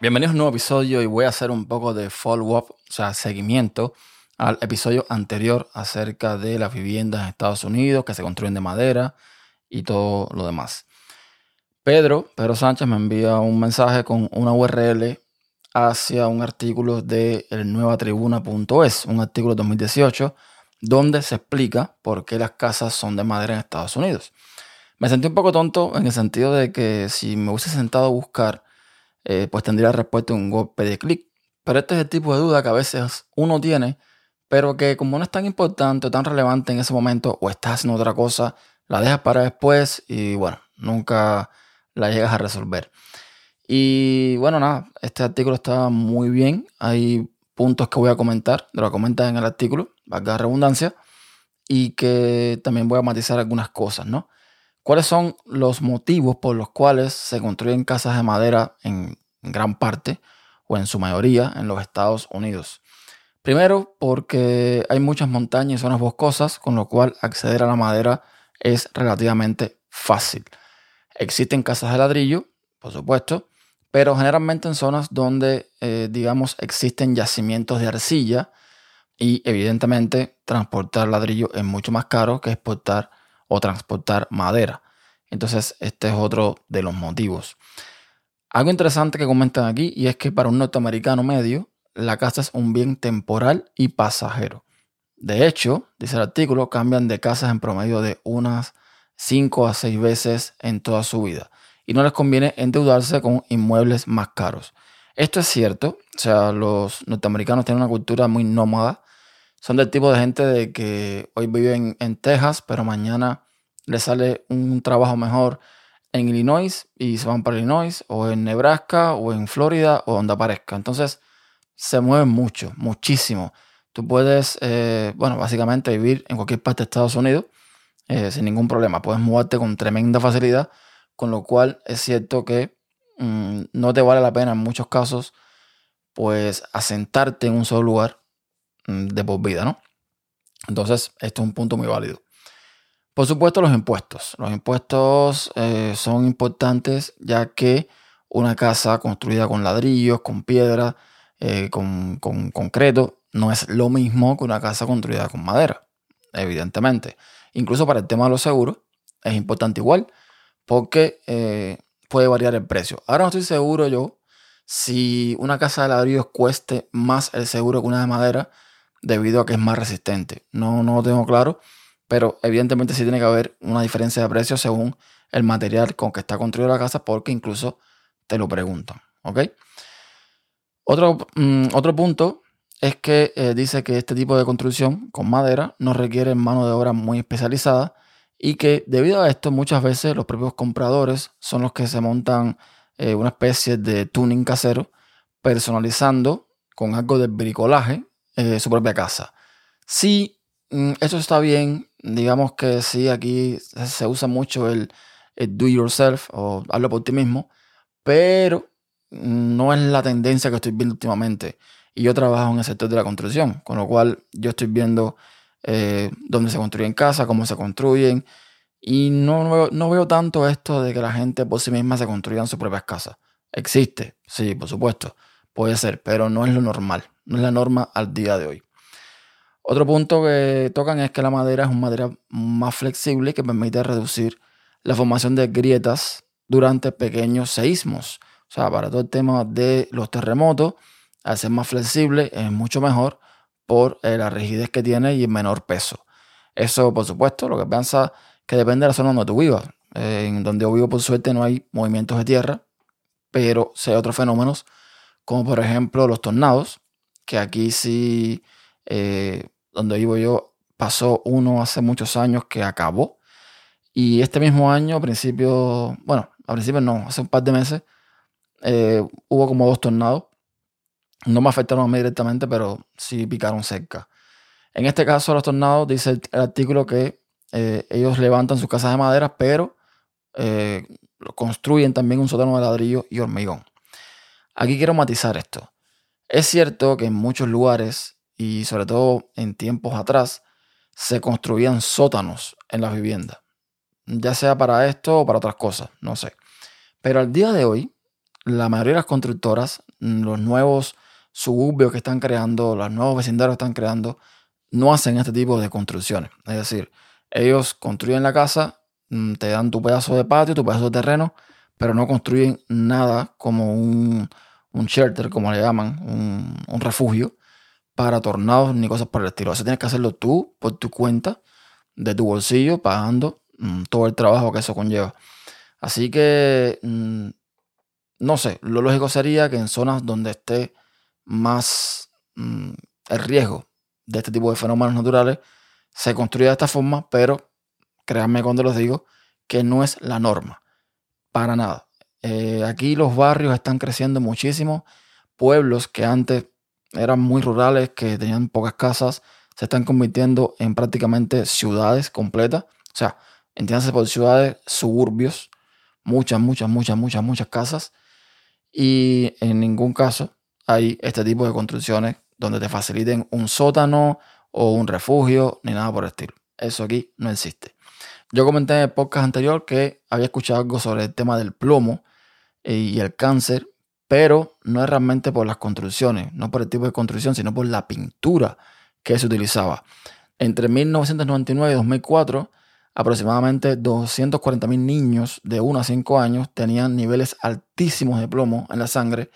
Bienvenidos a un nuevo episodio y voy a hacer un poco de follow-up, o sea, seguimiento al episodio anterior acerca de las viviendas en Estados Unidos que se construyen de madera y todo lo demás. Pedro, Pedro Sánchez me envía un mensaje con una URL hacia un artículo de elnuevatribuna.es, un artículo de 2018, donde se explica por qué las casas son de madera en Estados Unidos. Me sentí un poco tonto en el sentido de que si me hubiese sentado a buscar eh, pues tendría respuesta un golpe de clic. Pero este es el tipo de duda que a veces uno tiene, pero que como no es tan importante o tan relevante en ese momento o estás haciendo otra cosa, la dejas para después y bueno, nunca la llegas a resolver. Y bueno, nada, este artículo está muy bien. Hay puntos que voy a comentar, de lo que comentas en el artículo, valga redundancia, y que también voy a matizar algunas cosas, ¿no? ¿Cuáles son los motivos por los cuales se construyen casas de madera en gran parte o en su mayoría en los Estados Unidos? Primero, porque hay muchas montañas y zonas boscosas, con lo cual acceder a la madera es relativamente fácil. Existen casas de ladrillo, por supuesto, pero generalmente en zonas donde, eh, digamos, existen yacimientos de arcilla y evidentemente transportar ladrillo es mucho más caro que exportar o transportar madera. Entonces, este es otro de los motivos. Algo interesante que comentan aquí y es que para un norteamericano medio, la casa es un bien temporal y pasajero. De hecho, dice el artículo, cambian de casas en promedio de unas 5 a 6 veces en toda su vida y no les conviene endeudarse con inmuebles más caros. Esto es cierto, o sea, los norteamericanos tienen una cultura muy nómada, son del tipo de gente de que hoy viven en Texas, pero mañana les sale un trabajo mejor en Illinois y se van para Illinois, o en Nebraska, o en Florida, o donde aparezca. Entonces, se mueven mucho, muchísimo. Tú puedes, eh, bueno, básicamente vivir en cualquier parte de Estados Unidos eh, sin ningún problema. Puedes mudarte con tremenda facilidad, con lo cual es cierto que mm, no te vale la pena en muchos casos, pues asentarte en un solo lugar de por vida, ¿no? Entonces, esto es un punto muy válido. Por supuesto, los impuestos. Los impuestos eh, son importantes ya que una casa construida con ladrillos, con piedra, eh, con, concreto, no es lo mismo que una casa construida con madera, evidentemente. Incluso para el tema de los seguros es importante igual porque eh, puede variar el precio. Ahora no estoy seguro yo si una casa de ladrillos cueste más el seguro que una de madera debido a que es más resistente. No, no lo tengo claro pero evidentemente sí tiene que haber una diferencia de precio según el material con que está construida la casa, porque incluso te lo preguntan. ¿Ok? Otro, mm, otro punto es que eh, dice que este tipo de construcción con madera no requiere mano de obra muy especializada y que debido a esto muchas veces los propios compradores son los que se montan eh, una especie de tuning casero personalizando con algo de bricolaje eh, su propia casa. Si mm, eso está bien digamos que sí, aquí se usa mucho el, do yourself o hazlo por ti mismo, pero no es la tendencia que estoy viendo últimamente. Y yo trabajo en el sector de la construcción, con lo cual yo estoy viendo eh, dónde se construyen casas, cómo se construyen, y no, veo, no veo tanto esto de que la gente por sí misma se construyan sus propias casas. Existe, sí, por supuesto, puede ser, pero no es lo normal, no es la norma al día de hoy. Otro punto que tocan es que la madera es un material más flexible que permite reducir la formación de grietas durante pequeños seísmos. O sea, para todo el tema de los terremotos, al ser más flexible es mucho mejor por eh, la rigidez que tiene y el menor peso. Eso, por supuesto, lo que piensa que depende de la zona donde tú vivas. en donde yo vivo, por suerte, no hay movimientos de tierra, pero hay otros fenómenos, como por ejemplo los tornados, que aquí sí eh, donde vivo yo, pasó uno hace muchos años que acabó. Y este mismo año, a principio, bueno, a principio no, hace un par de meses, eh, hubo como dos tornados. No me afectaron a mí directamente, pero sí picaron cerca. En este caso, los tornados, dice el, artículo que eh, ellos levantan sus casas de madera, pero construyen también un sótano de ladrillo y hormigón. Aquí quiero matizar esto. Es cierto que en muchos lugares y sobre todo en tiempos atrás, se construían sótanos en las viviendas. Ya sea para esto o para otras cosas, no sé. Pero al día de hoy, la mayoría de las constructoras mm, los nuevos suburbios que están creando, los nuevos vecindarios que están creando, no hacen este tipo de construcciones. Es decir, ellos construyen la casa, mm, te dan tu pedazo de patio, tu pedazo de terreno, pero no construyen nada como un, shelter, como le llaman, un, refugio para tornados ni cosas por el estilo. Eso tienes que hacerlo tú por tu cuenta, de tu bolsillo, pagando mm, todo el trabajo que eso conlleva. Así que, mm, no sé, lo lógico sería que en zonas donde esté más mm, el riesgo de este tipo de fenómenos naturales se construya de esta forma, pero créanme cuando les digo que no es la norma, para nada. Eh, aquí los barrios están creciendo muchísimo, pueblos que antes eran muy rurales, que tenían pocas casas, se están convirtiendo en prácticamente ciudades completas. O sea, entiéndase por ciudades, suburbios, muchas, muchas, muchas, muchas, muchas casas. Y en ningún caso hay este tipo de construcciones donde te faciliten un sótano o un refugio, ni nada por el estilo. Eso aquí no existe. Yo comenté en el podcast anterior que había escuchado algo sobre el tema del plomo y el cáncer, pero no es realmente por las construcciones, no por el tipo de construcción, sino por la pintura que se utilizaba. Entre 1999 y 2004, aproximadamente 240.000 niños de 1 a 5 años tenían niveles altísimos de plomo en la sangre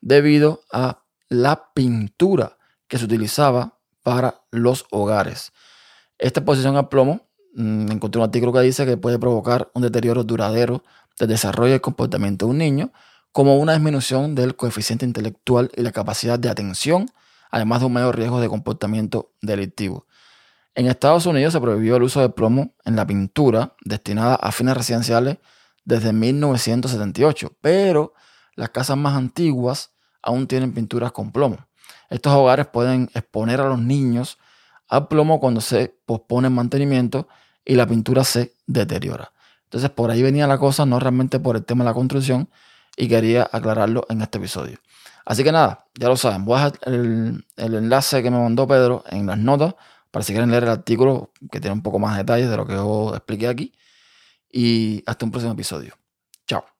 debido a la pintura que se utilizaba para los hogares. Esta exposición al plomo, mm, encontré un artículo que dice que puede provocar un deterioro duradero del desarrollo y comportamiento de un niño, como una disminución del coeficiente intelectual y la capacidad de atención, además de un mayor riesgo de comportamiento delictivo. En Estados Unidos se prohibió el uso de plomo en la pintura destinada a fines residenciales desde 1978, pero las casas más antiguas aún tienen pinturas con plomo. Estos hogares pueden exponer a los niños al plomo cuando se pospone el mantenimiento y la pintura se deteriora. Entonces por ahí venía la cosa, no realmente por el tema de la construcción, y quería aclararlo en este episodio. Así que nada, ya lo saben, voy a dejar el, el enlace que me mandó Pedro en las notas para si quieren leer el artículo que tiene un poco más de detalles de lo que yo expliqué aquí. Y hasta un próximo episodio. Chao.